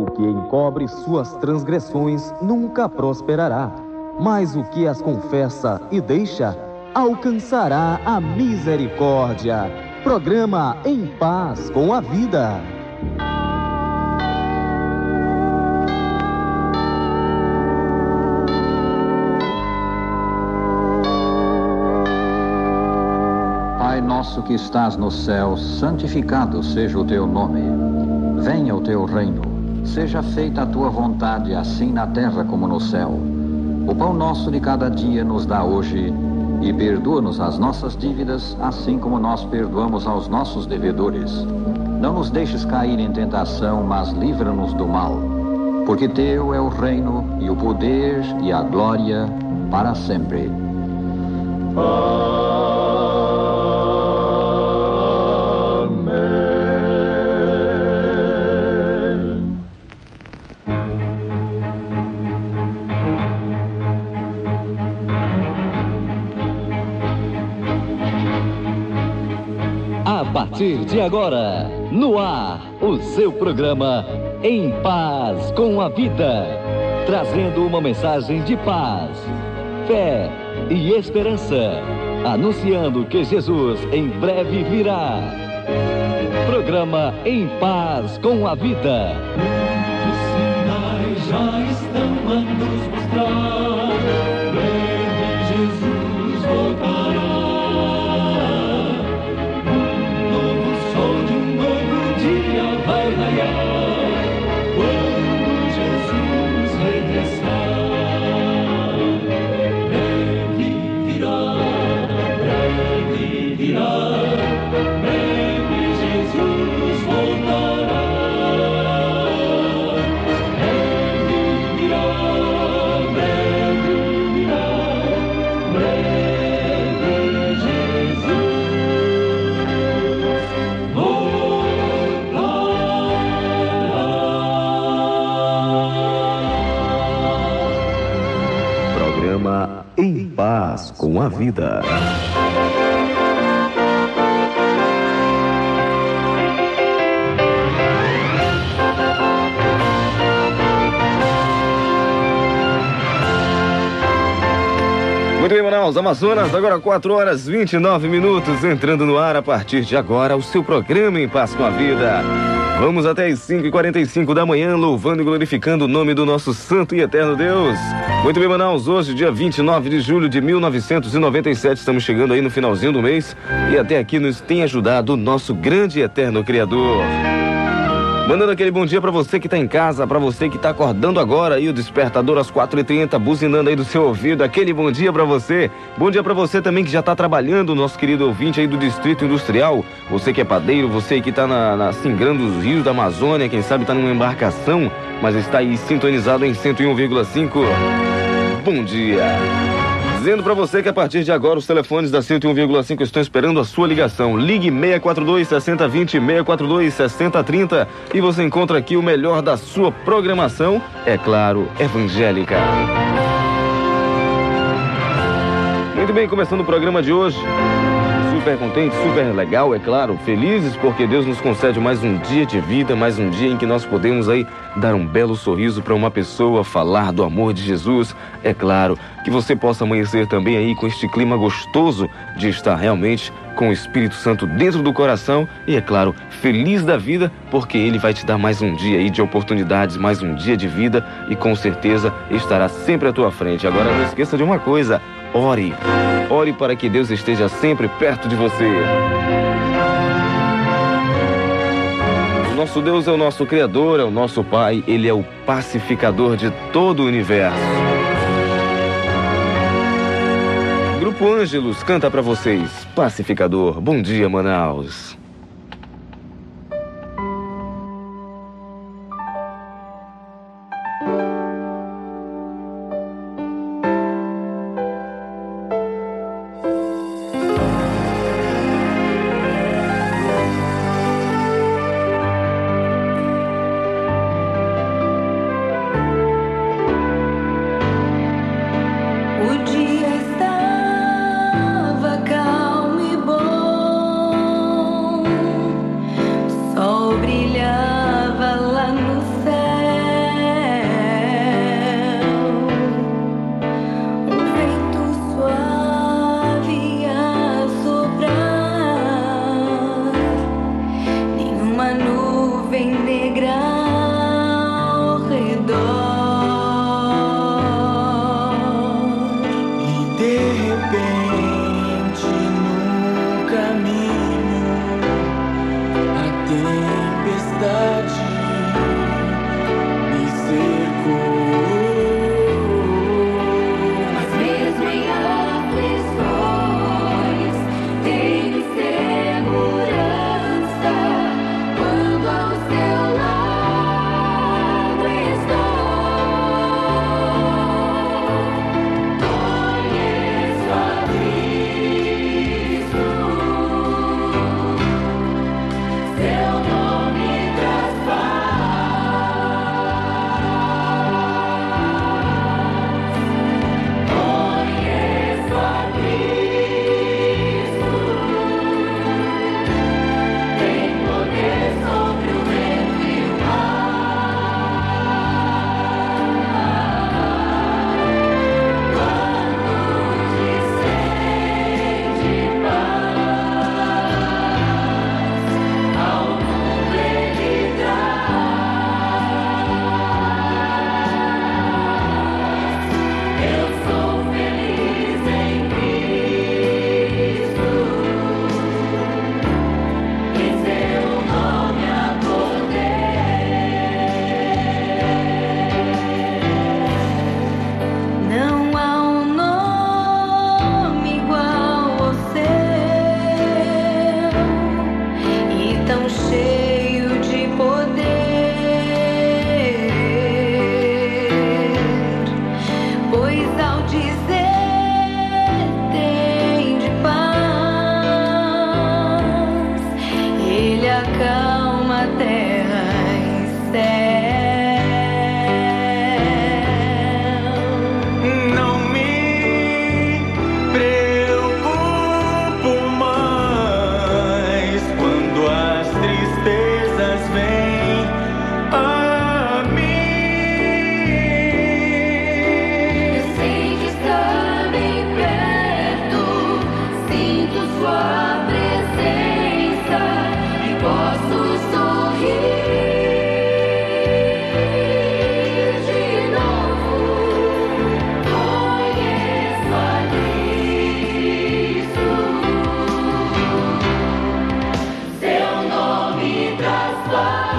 O que encobre suas transgressões nunca prosperará, mas o que as confessa e deixa alcançará a misericórdia. Programa Em Paz com a Vida. Pai nosso que estás no céu, santificado seja o teu nome. Venha o teu reino. Seja feita a tua vontade, assim na terra como no céu. O pão nosso de cada dia nos dá hoje e perdoa-nos as nossas dívidas, assim como nós perdoamos aos nossos devedores. Não nos deixes cair em tentação, mas livra-nos do mal. Porque teu é o reino e o poder e a glória para sempre. Partir de agora, no ar, o seu programa Em Paz com a Vida. Trazendo uma mensagem de paz, fé e esperança. Anunciando que Jesus em breve virá. Programa Em Paz com a Vida. A Vida. Muito bem, Manaus, Amazonas, agora 4 horas 29 minutos, entrando no ar a partir de agora o seu programa Em Paz com a Vida. Vamos até as 5h45 da manhã, louvando e glorificando o nome do nosso santo e eterno Deus. Muito bem, Manaus, hoje, dia 29 de julho de 1997, estamos chegando aí no finalzinho do mês e até aqui nos tem ajudado o nosso grande e eterno Criador. Mandando aquele bom dia pra você que tá em casa, pra você que tá acordando agora aí, o despertador às 4h30, buzinando aí do seu ouvido, aquele bom dia pra você. Bom dia pra você também que já tá trabalhando, nosso querido ouvinte aí do Distrito Industrial. Você que é padeiro, você que tá na, na singrando os rios da Amazônia, quem sabe tá numa embarcação, mas está aí sintonizado em 101,5. Bom dia. Dizendo pra você que a partir de agora os telefones da 101,5 estão esperando a sua ligação. Ligue 642 6020 642 6030 e você encontra aqui o melhor da sua programação, é claro, evangélica. Muito bem, começando o programa de hoje. Super contente, super legal, é claro, felizes porque Deus nos concede mais um dia de vida, mais um dia em que nós podemos aí dar um belo sorriso para uma pessoa, falar do amor de Jesus. É claro, que você possa amanhecer também aí com este clima gostoso de estar realmente com o Espírito Santo dentro do coração e é claro, feliz da vida, porque ele vai te dar mais um dia aí de oportunidades, mais um dia de vida e com certeza estará sempre à tua frente. Agora não esqueça de uma coisa, ore. Ore para que Deus esteja sempre perto de você. Nosso Deus é o nosso Criador, é o nosso Pai, Ele é o pacificador de todo o universo. Grupo Ângelos canta pra vocês, Pacificador. Bom dia, Manaus. Wow.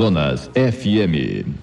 Amazonas FM.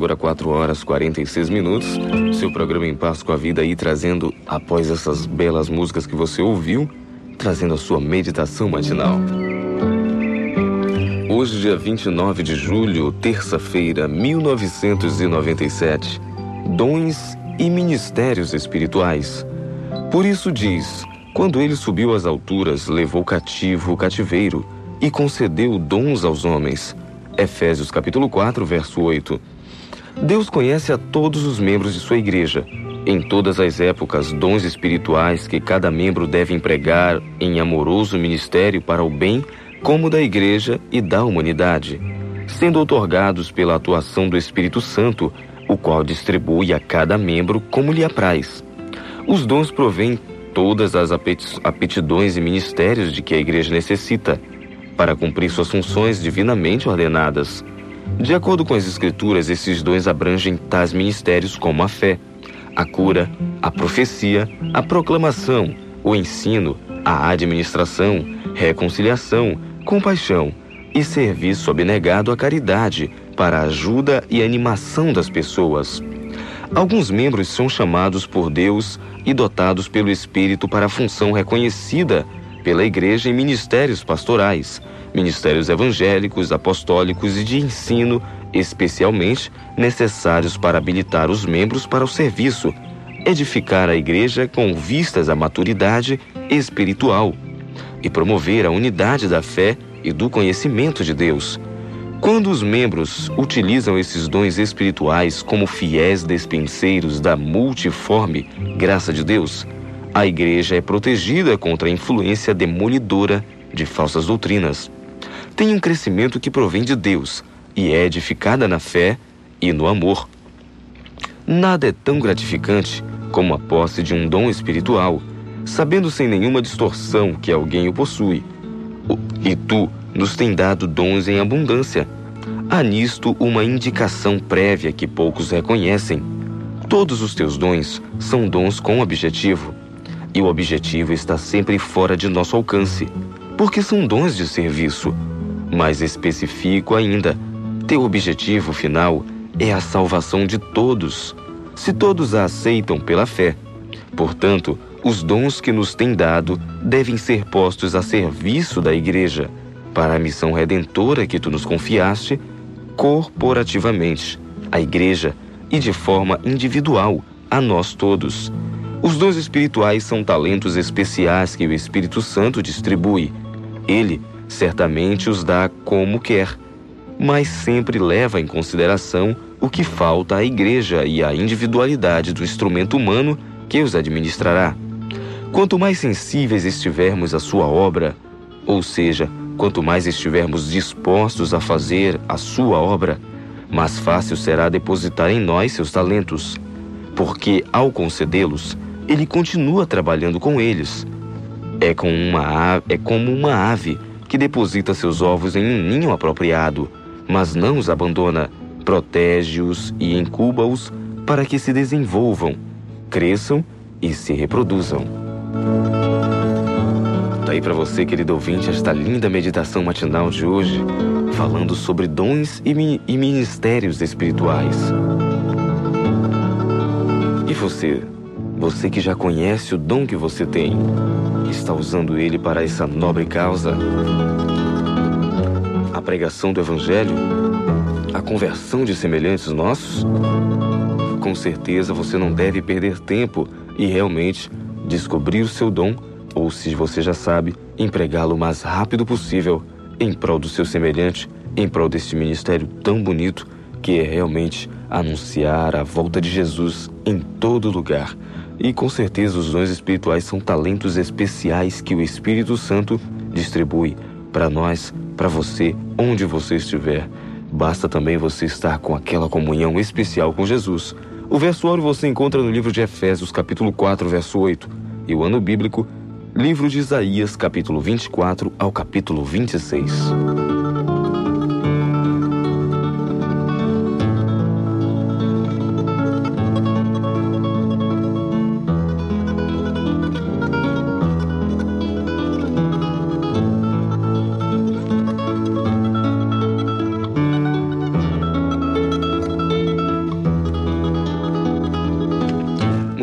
Agora 4 horas 46 minutos. Seu programa Em Paz com a Vida aí trazendo, após essas belas músicas que você ouviu, trazendo a sua meditação matinal. Hoje, dia 29 de julho, terça-feira, 1997. Dons e ministérios espirituais. Por isso diz: quando ele subiu às alturas, levou cativo o cativeiro e concedeu dons aos homens. Efésios capítulo 4, verso 8. Deus conhece a todos os membros de sua igreja. Em todas as épocas, dons espirituais que cada membro deve empregar em amoroso ministério para o bem, como da igreja e da humanidade, sendo otorgados pela atuação do Espírito Santo, o qual distribui a cada membro como lhe apraz. Os dons provêm todas as aptidões e ministérios de que a igreja necessita para cumprir suas funções divinamente ordenadas. De acordo com as Escrituras, esses dons abrangem tais ministérios como a fé, a cura, a profecia, a proclamação, o ensino, a administração, reconciliação, compaixão e serviço abnegado à caridade para a ajuda e animação das pessoas. Alguns membros são chamados por Deus e dotados pelo Espírito para a função reconhecida pela Igreja em ministérios pastorais, ministérios evangélicos, apostólicos e de ensino, especialmente necessários para habilitar os membros para o serviço, edificar a Igreja com vistas à maturidade espiritual e promover a unidade da fé e do conhecimento de Deus. Quando os membros utilizam esses dons espirituais como fiéis despenseiros da multiforme graça de Deus, a igreja é protegida contra a influência demolidora de falsas doutrinas. Tem um crescimento que provém de Deus e é edificada na fé e no amor. Nada é tão gratificante como a posse de um dom espiritual, sabendo sem nenhuma distorção que alguém o possui. E tu nos tem dado dons em abundância. Há nisto uma indicação prévia que poucos reconhecem. Todos os teus dons são dons com objetivo. E o objetivo está sempre fora de nosso alcance, porque são dons de serviço. Mais específico ainda, teu objetivo final é a salvação de todos, se todos a aceitam pela fé. Portanto, os dons que nos tem dado devem ser postos a serviço da Igreja, para a missão redentora que tu nos confiaste, corporativamente, à Igreja e de forma individual, a nós todos. Os dons espirituais são talentos especiais que o Espírito Santo distribui. Ele certamente os dá como quer, mas sempre leva em consideração o que falta à Igreja e à individualidade do instrumento humano que os administrará. Quanto mais sensíveis estivermos à sua obra, ou seja, quanto mais estivermos dispostos a fazer a sua obra, mais fácil será depositar em nós seus talentos, porque ao concedê-los, ele continua trabalhando com eles. É, com uma é como uma ave que deposita seus ovos em um ninho apropriado, mas não os abandona, protege-os e incuba-os para que se desenvolvam, cresçam e se reproduzam. Tá aí para você, querido ouvinte, esta linda meditação matinal de hoje, falando sobre dons e, mi e ministérios espirituais. E você? Você que já conhece o dom que você tem, está usando ele para essa nobre causa? A pregação do Evangelho? A conversão de semelhantes nossos? Com certeza você não deve perder tempo e realmente descobrir o seu dom, ou se você já sabe, empregá-lo o mais rápido possível em prol do seu semelhante, em prol deste ministério tão bonito que é realmente anunciar a volta de Jesus em todo lugar. E com certeza os dons espirituais são talentos especiais que o Espírito Santo distribui para nós, para você, onde você estiver. Basta também você estar com aquela comunhão especial com Jesus. O versório você encontra no livro de Efésios, capítulo 4, verso 8, e o ano bíblico, livro de Isaías, capítulo 24 ao capítulo 26.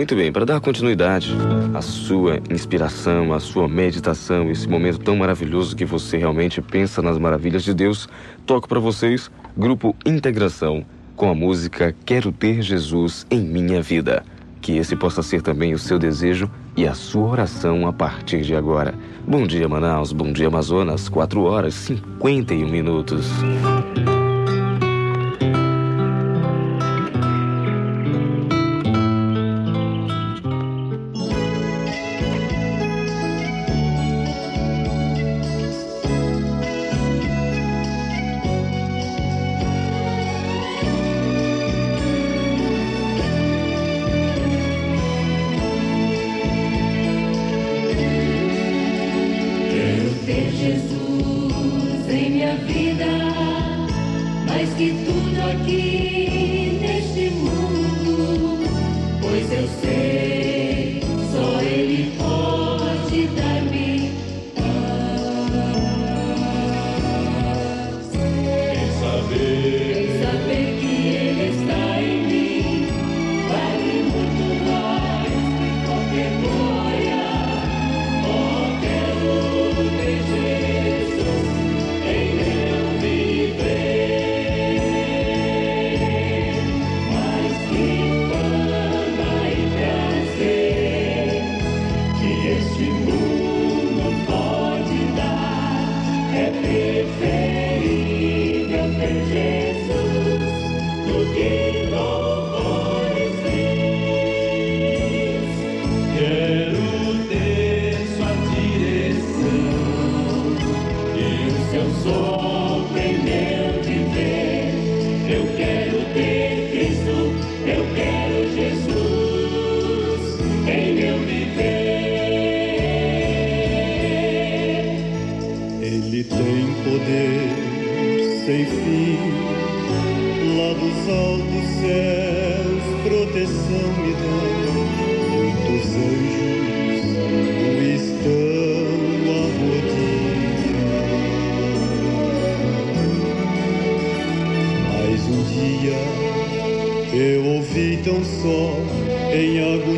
Muito bem, para dar continuidade à sua inspiração, à sua meditação, esse momento tão maravilhoso que você realmente pensa nas maravilhas de Deus, toco para vocês Grupo Integração com a música Quero Ter Jesus em Minha Vida. Que esse possa ser também o seu desejo e a sua oração a partir de agora. Bom dia, Manaus. Bom dia, Amazonas. 4 horas e 51 minutos. Em agonia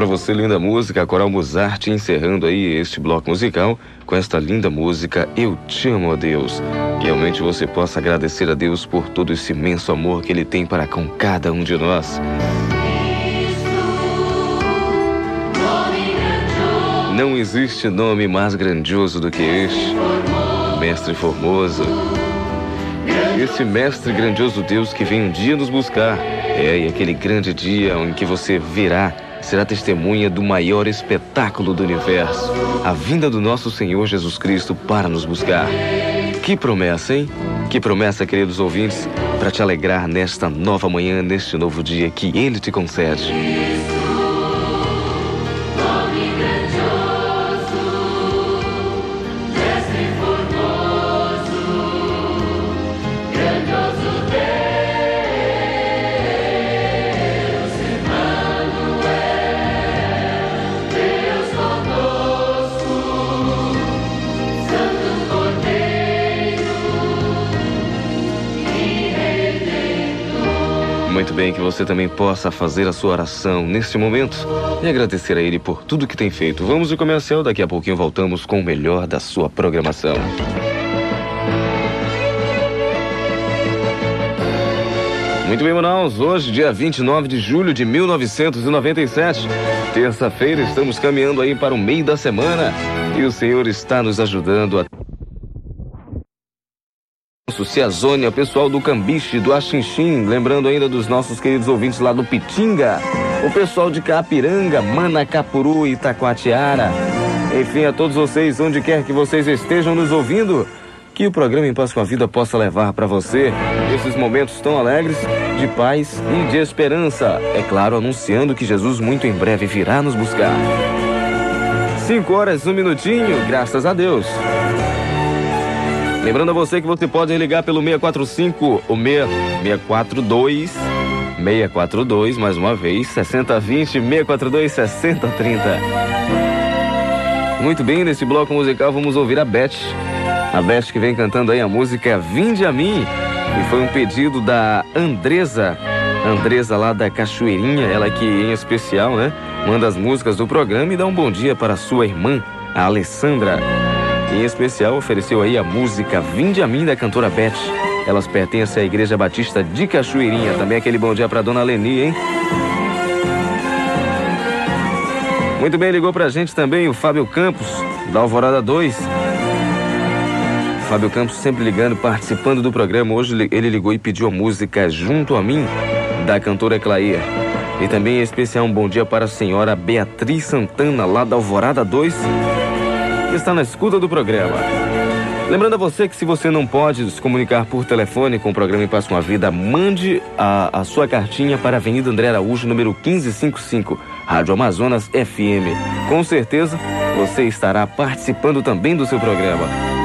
Pra você, linda música, Coral Mozart encerrando aí este bloco musical com esta linda música Eu Te Amo a Deus. Realmente você possa agradecer a Deus por todo esse imenso amor que Ele tem para com cada um de nós. Não existe nome mais grandioso do que este, Mestre Formoso. Esse Mestre grandioso Deus que vem um dia nos buscar. É, e aquele grande dia em que você virá, será testemunha do maior espetáculo do universo, a vinda do nosso Senhor Jesus Cristo para nos buscar. Que promessa, hein? Que promessa, queridos ouvintes, para te alegrar nesta nova manhã, neste novo dia que Ele te concede. você também possa fazer a sua oração neste momento e agradecer a Ele por tudo que tem feito. Vamos ao comercial, daqui a pouquinho voltamos com o melhor da sua programação. Muito bem, Manaus. Hoje, dia 29 de julho de 1997. Terça-feira, estamos caminhando aí para o meio da semana e o Senhor está nos ajudando a Ciazônia, o pessoal do Cambiche, do Axinchim, lembrando ainda dos nossos queridos ouvintes lá do Pitinga, o pessoal de Capiranga, Manacapuru e Itacoatiara. Enfim, a todos vocês, onde quer que vocês estejam nos ouvindo, que o programa Em Paz com a Vida possa levar para você esses momentos tão alegres de paz e de esperança. É claro, anunciando que Jesus muito em breve virá nos buscar. 5 horas, um minutinho, graças a Deus. Lembrando a você que você pode ligar pelo 645 o 642 642, mais uma vez, 6020 642 6030. Muito bem, nesse bloco musical vamos ouvir a Beth. A Beth que vem cantando aí a música Vinde a mim. E foi um pedido da Andresa. Andresa lá da Cachoeirinha, ela que em especial, né, manda as músicas do programa e dá um bom dia para sua irmã, a Alessandra. Em especial, ofereceu aí a música Vinde a mim da cantora Beth. Elas pertencem à Igreja Batista de Cachoeirinha. Também aquele bom dia para dona Leni, hein? Muito bem, ligou pra gente também o Fábio Campos, da Alvorada 2. Fábio Campos sempre ligando, participando do programa. Hoje ele ligou e pediu a música Junto a Mim, da cantora Clair. E também em especial um bom dia para a senhora Beatriz Santana, lá da Alvorada 2, que está na escuta do programa. Lembrando a você que se você não pode se comunicar por telefone com o programa Em Paz com a Vida, mande a, a sua cartinha para a Avenida André Araújo, número 1555, Rádio Amazonas FM. Com certeza você estará participando também do seu programa.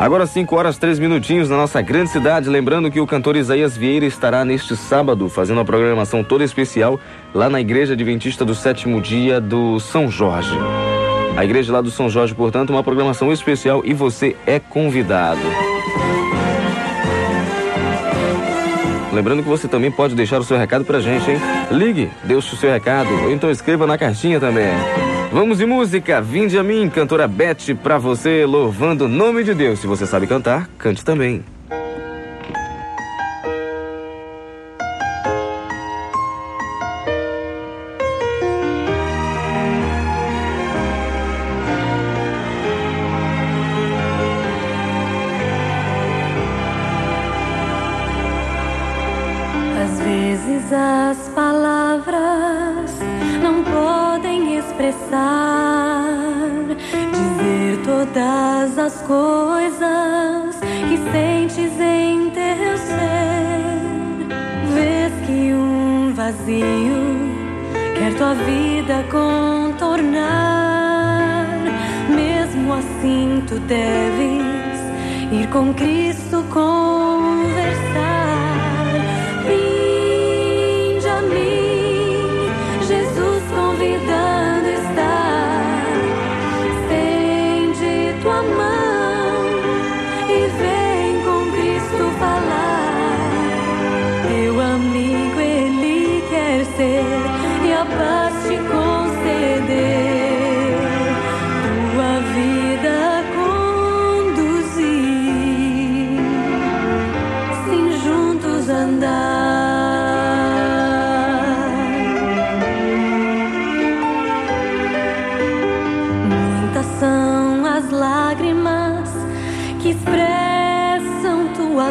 Agora 5 horas 3 minutinhos na nossa grande cidade, lembrando que o cantor Isaías Vieira estará neste sábado fazendo uma programação toda especial lá na Igreja Adventista do Sétimo Dia do São Jorge. A igreja lá do São Jorge, portanto, uma programação especial e você é convidado. Lembrando que você também pode deixar o seu recado pra gente, hein? Ligue, deixe o seu recado, ou então escreva na cartinha também. Vamos de música, vinde a mim, cantora Beth, pra você, louvando o nome de Deus. Se você sabe cantar, cante também.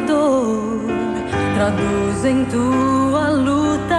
Dor, traduzem tua luta,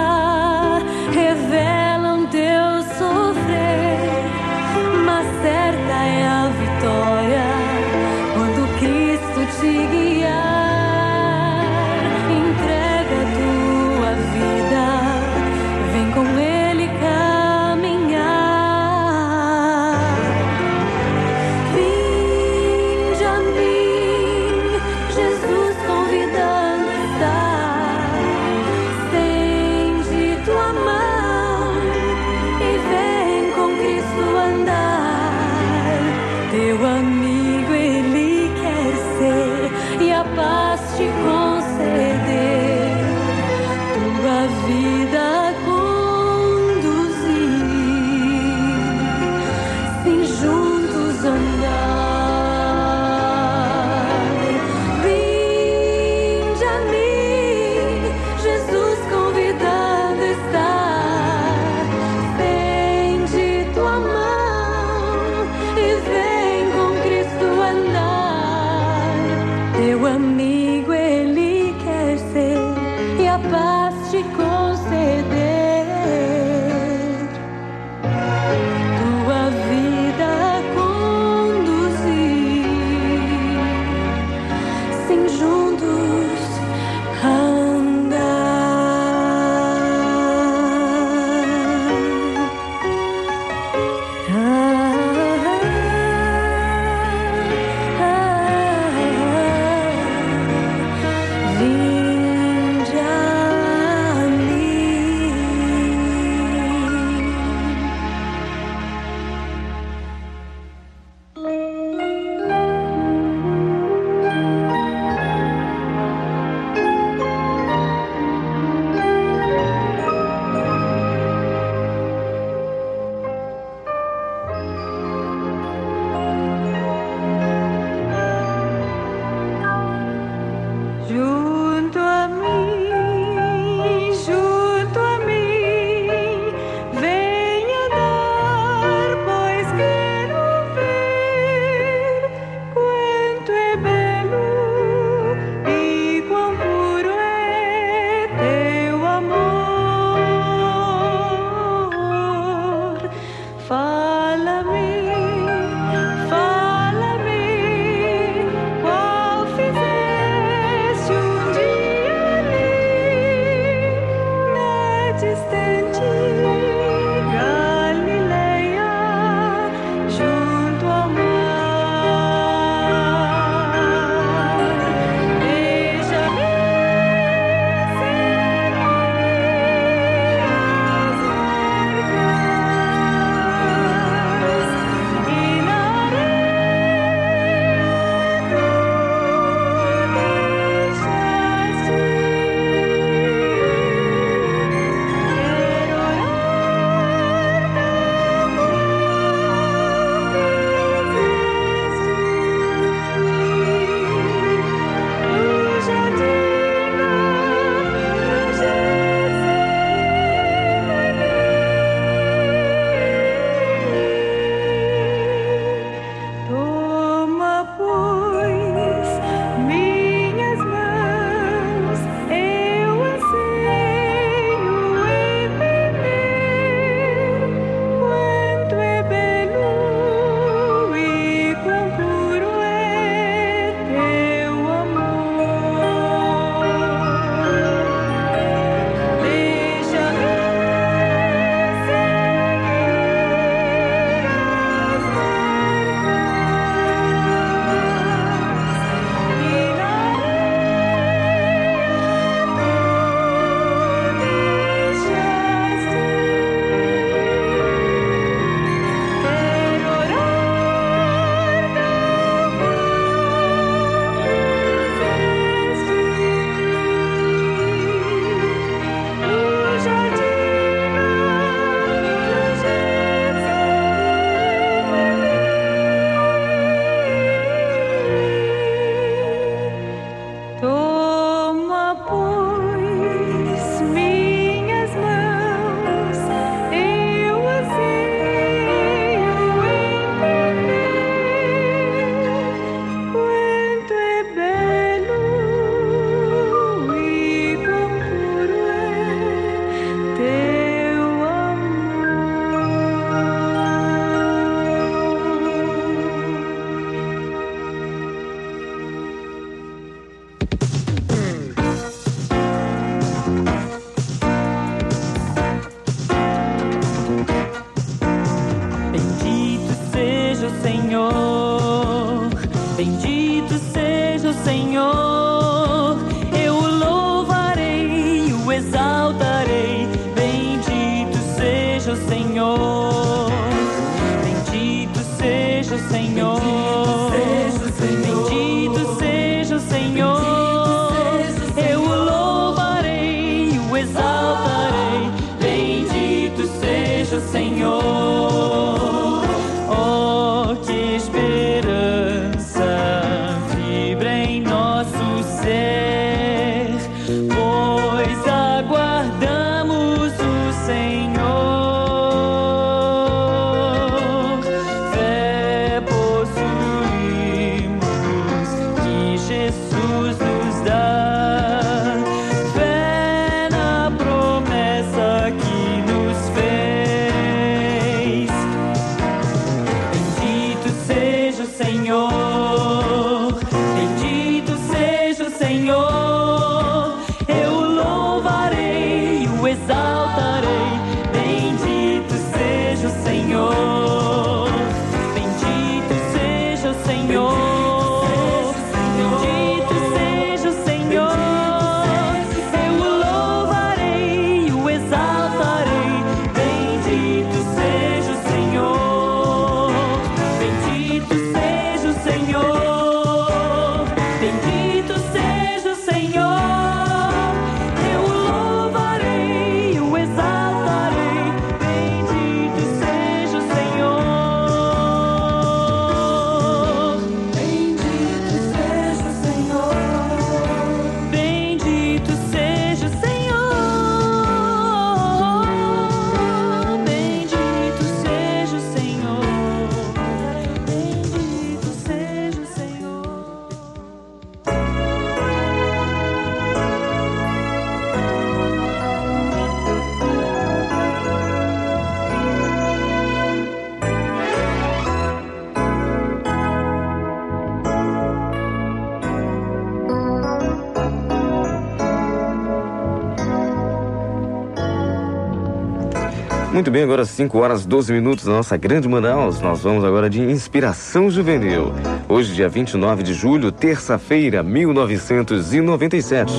bem, agora 5 horas 12 minutos na nossa grande Manaus. Nós vamos agora de Inspiração Juvenil. Hoje, dia 29 de julho, terça-feira, 1997.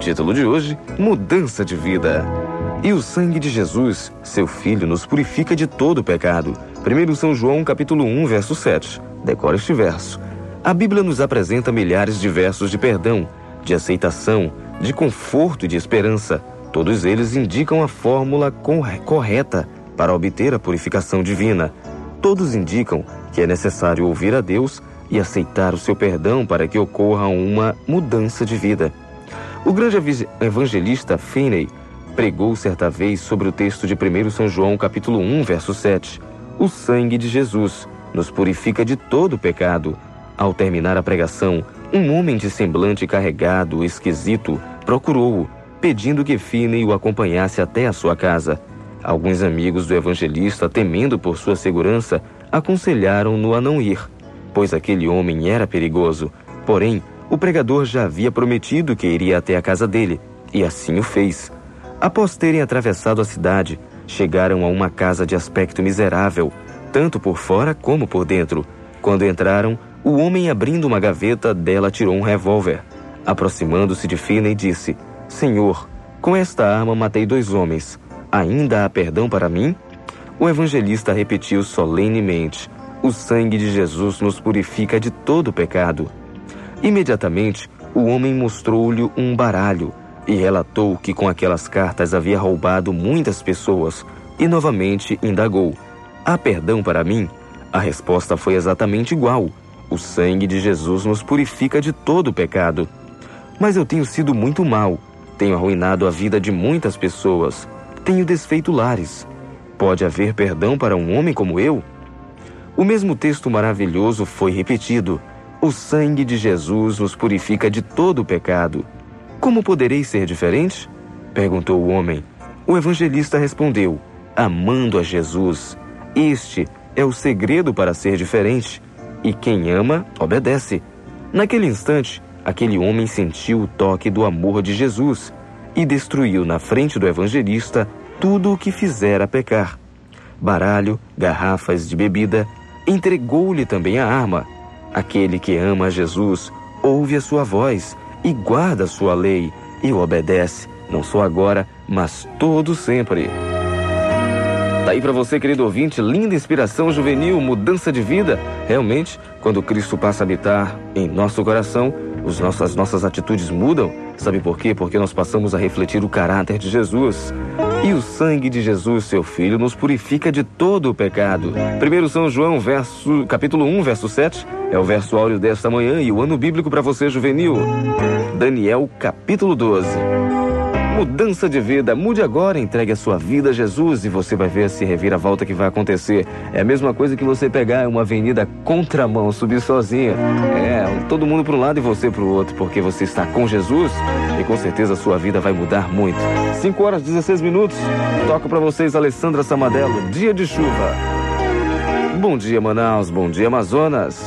Título de hoje: Mudança de Vida. E o sangue de Jesus, seu Filho, nos purifica de todo pecado. 1 São João, capítulo 1, verso 7. Decora este verso. A Bíblia nos apresenta milhares de versos de perdão, de aceitação, de conforto e de esperança. Todos eles indicam a fórmula corre- correta para obter a purificação divina. Todos indicam que é necessário ouvir a Deus e aceitar o seu perdão para que ocorra uma mudança de vida. O grande evangelista Finney pregou certa vez sobre o texto de 1 São João, capítulo 1, verso 7. O sangue de Jesus nos purifica de todo pecado. Ao terminar a pregação, um homem de semblante carregado, esquisito, procurou-o, pedindo que Finney o acompanhasse até a sua casa. Alguns amigos do evangelista, temendo por sua segurança, aconselharam-no a não ir, pois aquele homem era perigoso. Porém, o pregador já havia prometido que iria até a casa dele, e assim o fez. Após terem atravessado a cidade, chegaram a uma casa de aspecto miserável, tanto por fora como por dentro. Quando entraram, o homem abrindo uma gaveta dela tirou um revólver. Aproximando-se de Finney, disse: Senhor, com esta arma matei dois homens. Ainda há perdão para mim? O evangelista repetiu solenemente: O sangue de Jesus nos purifica de todo pecado. Imediatamente, o homem mostrou-lhe um baralho e relatou que com aquelas cartas havia roubado muitas pessoas e novamente indagou: Há perdão para mim? A resposta foi exatamente igual. O sangue de Jesus nos purifica de todo pecado. Mas eu tenho sido muito mal. Tenho arruinado a vida de muitas pessoas. Tenho desfeito lares. Pode haver perdão para um homem como eu? O mesmo texto maravilhoso foi repetido. O sangue de Jesus nos purifica de todo pecado. Como poderei ser diferente? perguntou o homem. O evangelista respondeu: Amando a Jesus. Este é o segredo para ser diferente. E quem ama, obedece. Naquele instante, aquele homem sentiu o toque do amor de Jesus e destruiu na frente do evangelista tudo o que fizera pecar. Baralho, garrafas de bebida, entregou-lhe também a arma. Aquele que ama a Jesus ouve a sua voz e guarda a sua lei e o obedece, não só agora, mas todo sempre. Tá aí para você, querido ouvinte, linda inspiração juvenil, mudança de vida. Realmente, quando Cristo passa a habitar em nosso coração, os nossos, as nossas atitudes mudam. Sabe por quê? Porque nós passamos a refletir o caráter de Jesus. E o sangue de Jesus, seu Filho, nos purifica de todo o pecado. 1 São João, verso, capítulo 1, verso 7, é o verso áureo desta manhã e o ano bíblico para você, juvenil. Daniel, capítulo 12. Mudança de vida. Mude agora, entregue a sua vida a Jesus e você vai ver se revira volta que vai acontecer. É a mesma coisa que você pegar uma avenida contramão, subir sozinha. É, todo mundo para um lado e você para o outro, porque você está com Jesus e com certeza a sua vida vai mudar muito. 5 horas 16 minutos. Toco para vocês Alessandra Samadelo, dia de chuva. Bom dia, Manaus. Bom dia, Amazonas.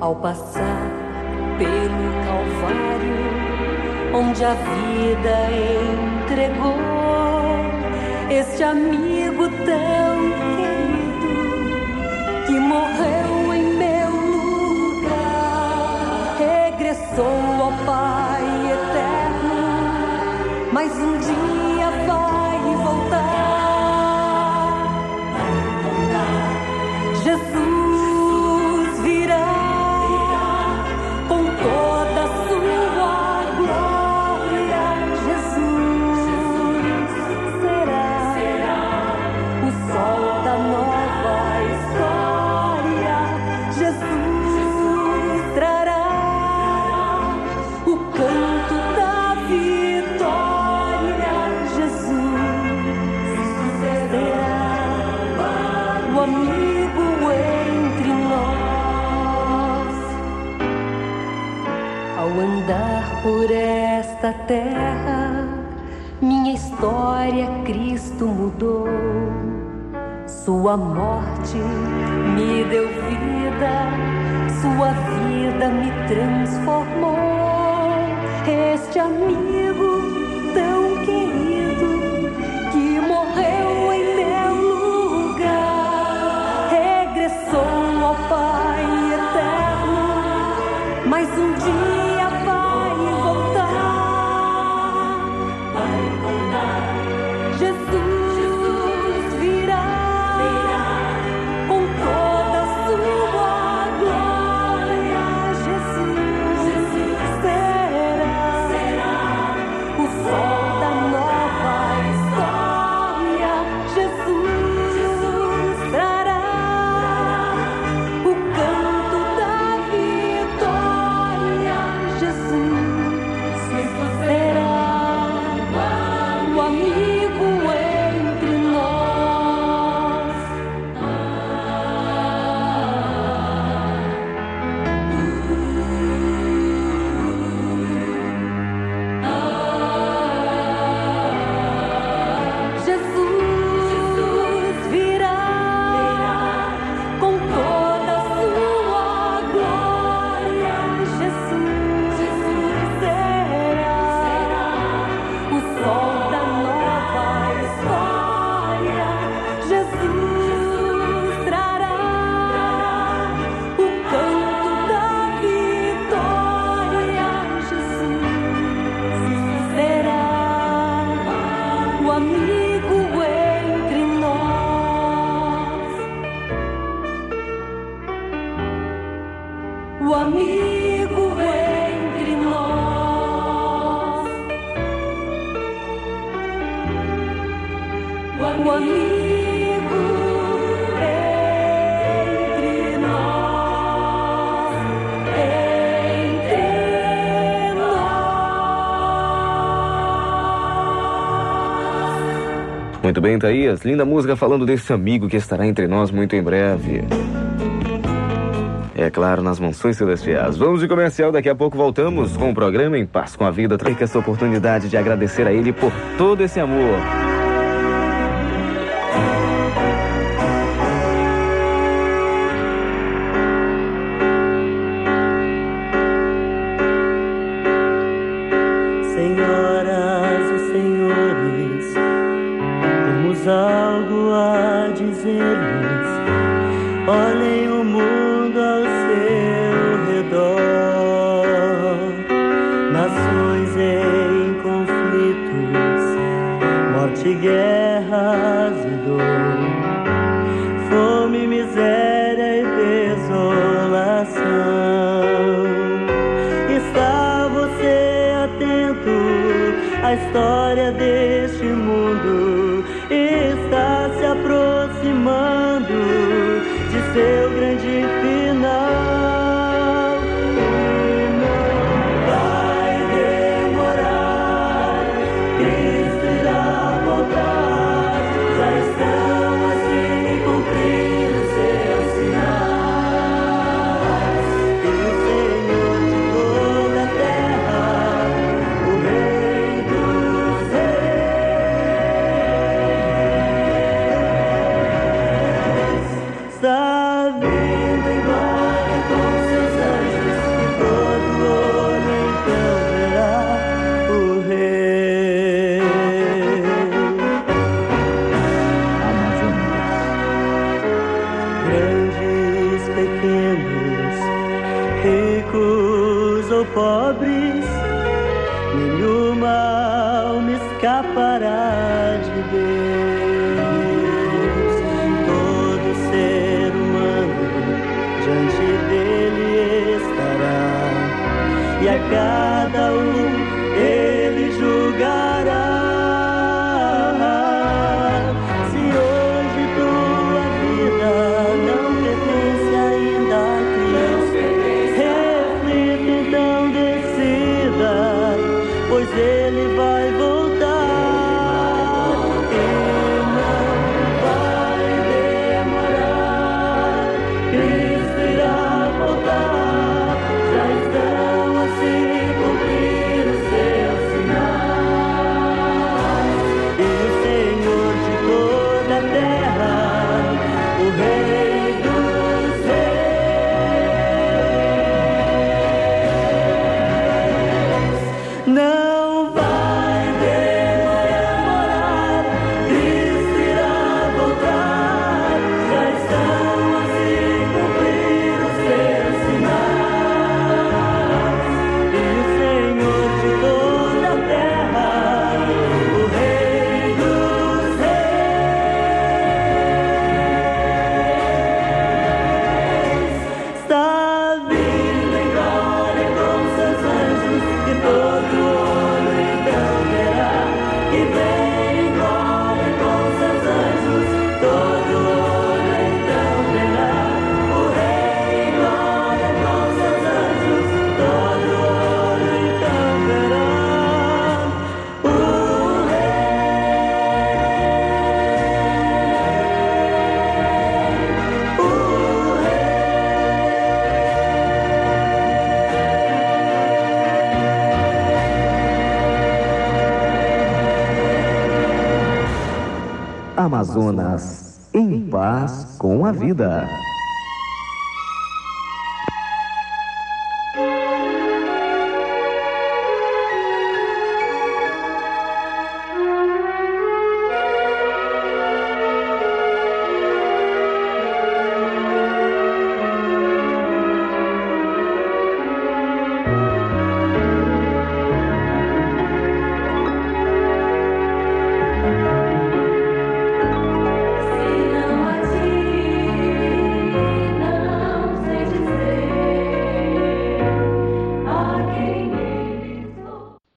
ao passar pelo Calvário, onde a vida entregou este amigo tão querido. terra, minha história Cristo mudou. Sua morte me deu vida, sua vida me transformou. Este amigo Muito bem, Thaís. Linda música falando desse amigo que estará entre nós muito em breve. É claro, nas mansões celestiais. Vamos de comercial, daqui a pouco voltamos com o programa Em Paz com a Vida. Traga essa oportunidade de agradecer a ele por todo esse amor. de guerras e dor, fome, miséria e desolação. Está você atento à história? Amazonas, em paz com a vida.